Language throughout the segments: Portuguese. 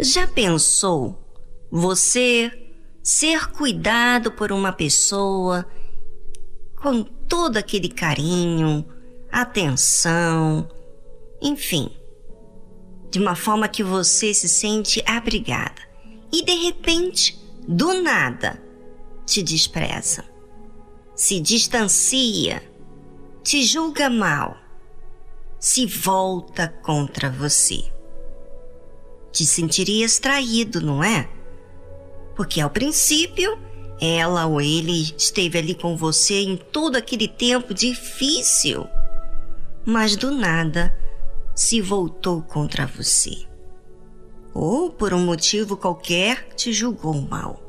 Já pensou você ser cuidado por uma pessoa com todo aquele carinho, atenção, enfim, de uma forma que você se sente abrigada e de repente, do nada, te despreza, se distancia, te julga mal, se volta contra você. Te sentirias traído, não é? Porque ao princípio, ela ou ele esteve ali com você em todo aquele tempo difícil, mas do nada se voltou contra você. Ou por um motivo qualquer te julgou mal.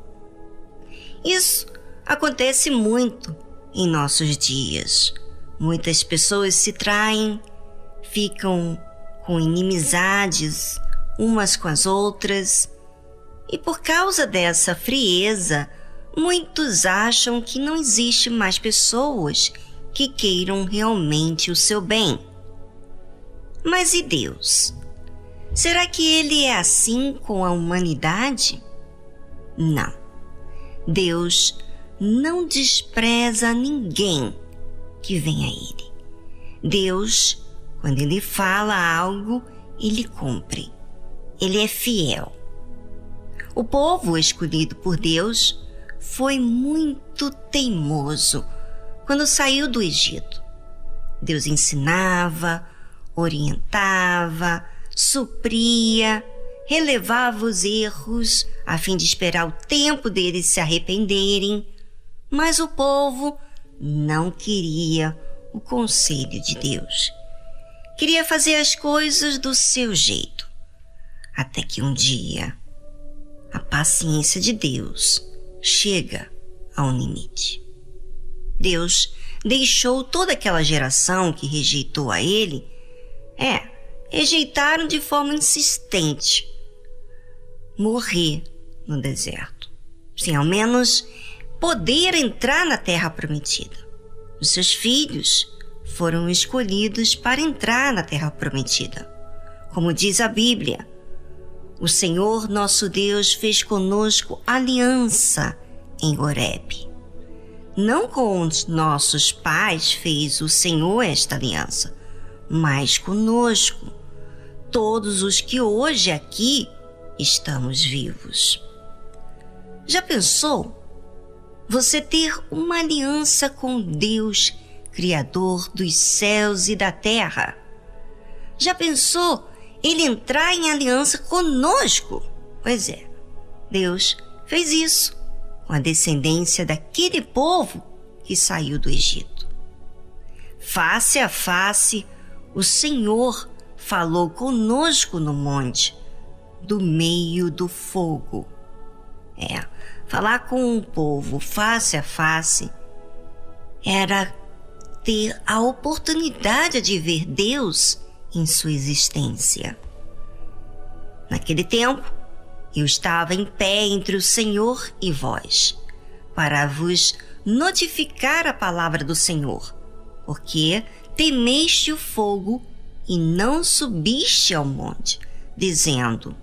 Isso acontece muito em nossos dias. Muitas pessoas se traem, ficam com inimizades umas com as outras, e por causa dessa frieza, muitos acham que não existe mais pessoas que queiram realmente o seu bem. Mas e Deus? Será que ele é assim com a humanidade? Não. Deus não despreza ninguém que vem a ele. Deus, quando ele fala algo, ele cumpre. Ele é fiel. O povo escolhido por Deus foi muito teimoso quando saiu do Egito. Deus ensinava, orientava, supria, relevava os erros a fim de esperar o tempo deles se arrependerem, mas o povo não queria o conselho de Deus. Queria fazer as coisas do seu jeito. Até que um dia a paciência de Deus chega a um limite. Deus deixou toda aquela geração que rejeitou a ele, é, rejeitaram de forma insistente, morrer no deserto, sem ao menos poder entrar na terra prometida. Os seus filhos foram escolhidos para entrar na terra prometida. Como diz a Bíblia, o Senhor nosso Deus fez conosco aliança em Horeb. Não com os nossos pais fez o Senhor esta aliança, mas conosco, todos os que hoje aqui estamos vivos. Já pensou você ter uma aliança com Deus, Criador dos céus e da terra? Já pensou ele entrar em aliança conosco. Pois é, Deus fez isso com a descendência daquele povo que saiu do Egito. Face a face, o Senhor falou conosco no monte, do meio do fogo. É, falar com o povo face a face era ter a oportunidade de ver Deus em sua existência. Naquele tempo, eu estava em pé entre o Senhor e vós, para vos notificar a palavra do Senhor, porque temeste o fogo e não subiste ao monte, dizendo: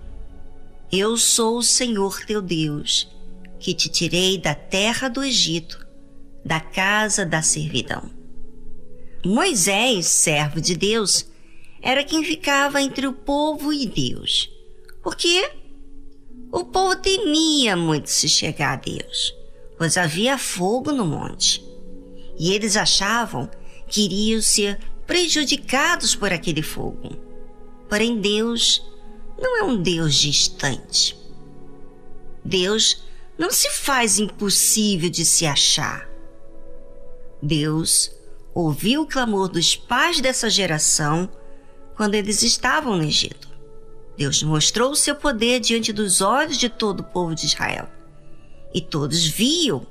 Eu sou o Senhor teu Deus, que te tirei da terra do Egito, da casa da servidão. Moisés, servo de Deus, era quem ficava entre o povo e Deus. Porque o povo temia muito se chegar a Deus, pois havia fogo no monte. E eles achavam que iriam ser prejudicados por aquele fogo. Porém, Deus não é um Deus distante. Deus não se faz impossível de se achar. Deus ouviu o clamor dos pais dessa geração quando eles estavam no Egito. Deus mostrou o seu poder diante dos olhos de todo o povo de Israel. E todos viam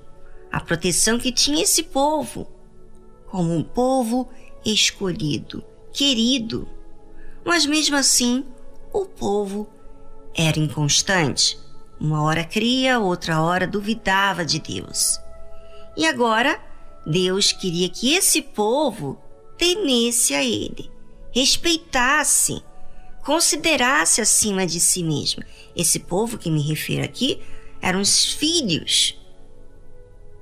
a proteção que tinha esse povo, como um povo escolhido, querido. Mas mesmo assim, o povo era inconstante. Uma hora cria, outra hora duvidava de Deus. E agora, Deus queria que esse povo temesse a ele, respeitasse, considerasse acima de si mesmo. Esse povo que me refiro aqui eram os filhos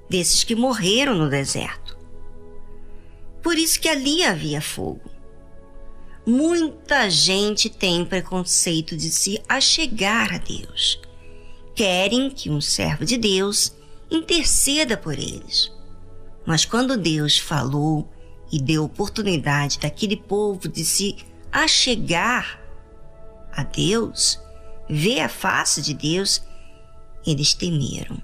desses que morreram no deserto. Por isso que ali havia fogo. Muita gente tem preconceito de se achegar a Deus. Querem que um servo de Deus interceda por eles. Mas quando Deus falou e deu oportunidade daquele povo de se achegar a Deus, ver a face de Deus, eles temeram.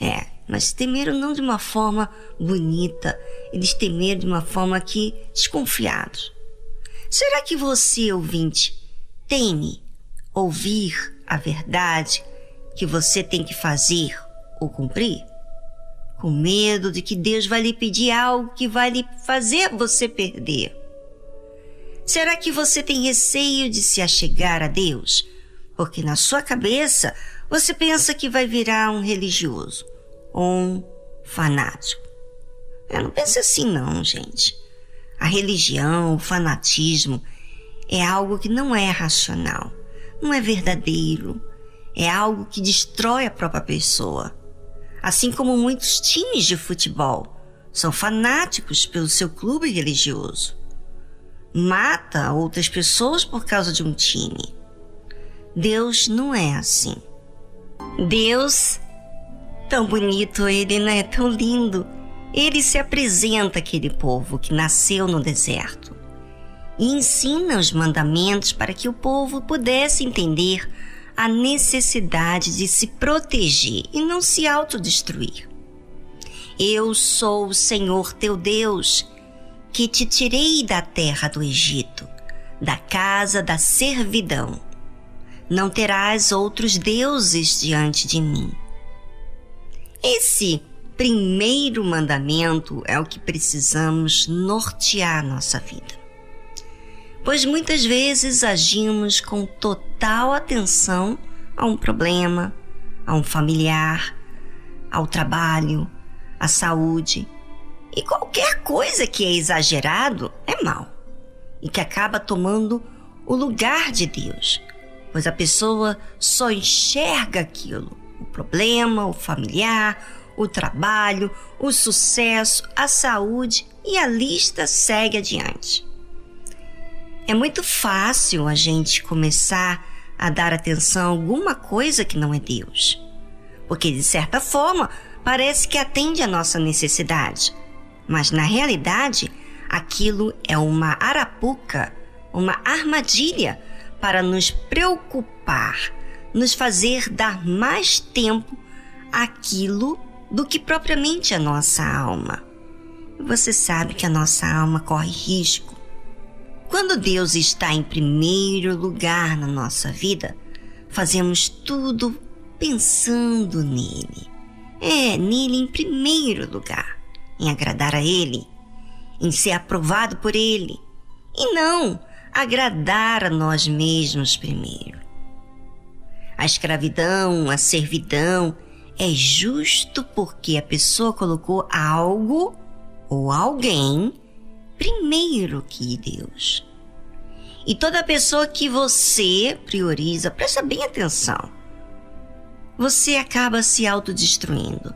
É, mas temeram não de uma forma bonita, eles temeram de uma forma que desconfiados. Será que você, ouvinte, teme ouvir a verdade que você tem que fazer ou cumprir? Com medo de que Deus vai lhe pedir algo que vai lhe fazer você perder. Será que você tem receio de se achegar a Deus? Porque na sua cabeça você pensa que vai virar um religioso ou um fanático. Eu não pense assim não, gente. A religião, o fanatismo é algo que não é racional, não é verdadeiro, é algo que destrói a própria pessoa. Assim como muitos times de futebol são fanáticos pelo seu clube religioso. Mata outras pessoas por causa de um time. Deus não é assim. Deus, tão bonito ele, né? Tão lindo. Ele se apresenta àquele povo que nasceu no deserto e ensina os mandamentos para que o povo pudesse entender a necessidade de se proteger e não se autodestruir. Eu sou o Senhor teu Deus, que te tirei da terra do Egito, da casa da servidão. Não terás outros deuses diante de mim. Esse primeiro mandamento é o que precisamos nortear nossa vida pois muitas vezes agimos com total atenção a um problema, a um familiar, ao trabalho, à saúde. E qualquer coisa que é exagerado é mal e que acaba tomando o lugar de Deus, pois a pessoa só enxerga aquilo: o problema, o familiar, o trabalho, o sucesso, a saúde e a lista segue adiante. É muito fácil a gente começar a dar atenção a alguma coisa que não é Deus. Porque, de certa forma, parece que atende à nossa necessidade. Mas, na realidade, aquilo é uma arapuca, uma armadilha para nos preocupar, nos fazer dar mais tempo àquilo do que propriamente a nossa alma. Você sabe que a nossa alma corre risco quando Deus está em primeiro lugar na nossa vida, fazemos tudo pensando nele. É, nele em primeiro lugar, em agradar a ele, em ser aprovado por ele, e não agradar a nós mesmos primeiro. A escravidão, a servidão, é justo porque a pessoa colocou algo ou alguém primeiro que Deus. E toda pessoa que você prioriza, presta bem atenção, você acaba se autodestruindo.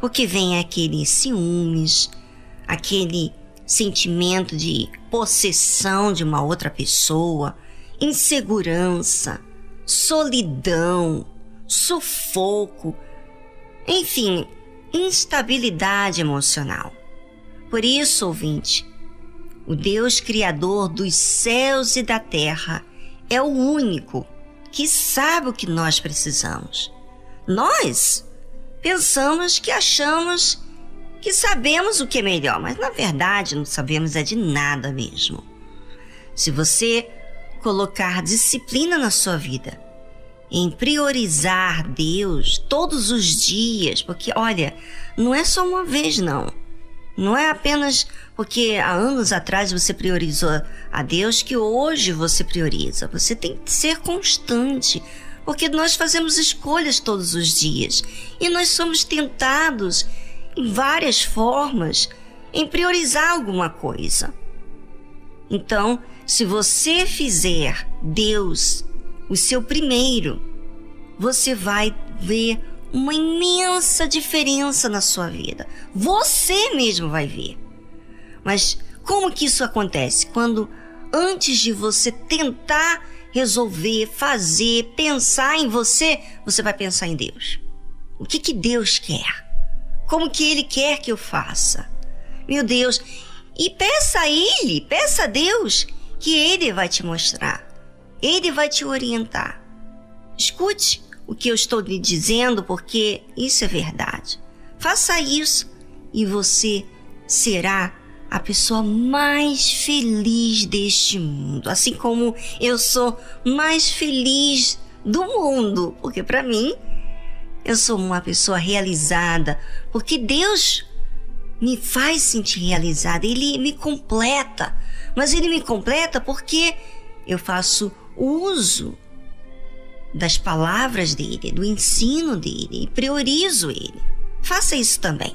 Porque vem aquele ciúmes, aquele sentimento de possessão de uma outra pessoa, insegurança, solidão, sufoco, enfim, instabilidade emocional. Por isso, ouvinte, o Deus Criador dos céus e da terra, é o único que sabe o que nós precisamos. Nós pensamos que achamos que sabemos o que é melhor, mas na verdade não sabemos é de nada mesmo. Se você colocar disciplina na sua vida, em priorizar Deus todos os dias, porque olha, não é só uma vez não. Não é apenas porque há anos atrás você priorizou a Deus que hoje você prioriza. Você tem que ser constante, porque nós fazemos escolhas todos os dias e nós somos tentados em várias formas em priorizar alguma coisa. Então, se você fizer Deus o seu primeiro, você vai ver uma imensa diferença na sua vida. Você mesmo vai ver. Mas como que isso acontece? Quando antes de você tentar resolver, fazer, pensar em você, você vai pensar em Deus. O que que Deus quer? Como que ele quer que eu faça? Meu Deus, e peça a ele, peça a Deus que ele vai te mostrar. Ele vai te orientar. Escute o que eu estou lhe dizendo, porque isso é verdade. Faça isso e você será a pessoa mais feliz deste mundo, assim como eu sou mais feliz do mundo, porque para mim eu sou uma pessoa realizada, porque Deus me faz sentir realizada, ele me completa. Mas ele me completa porque eu faço uso das palavras dele, do ensino dele e priorizo ele. Faça isso também.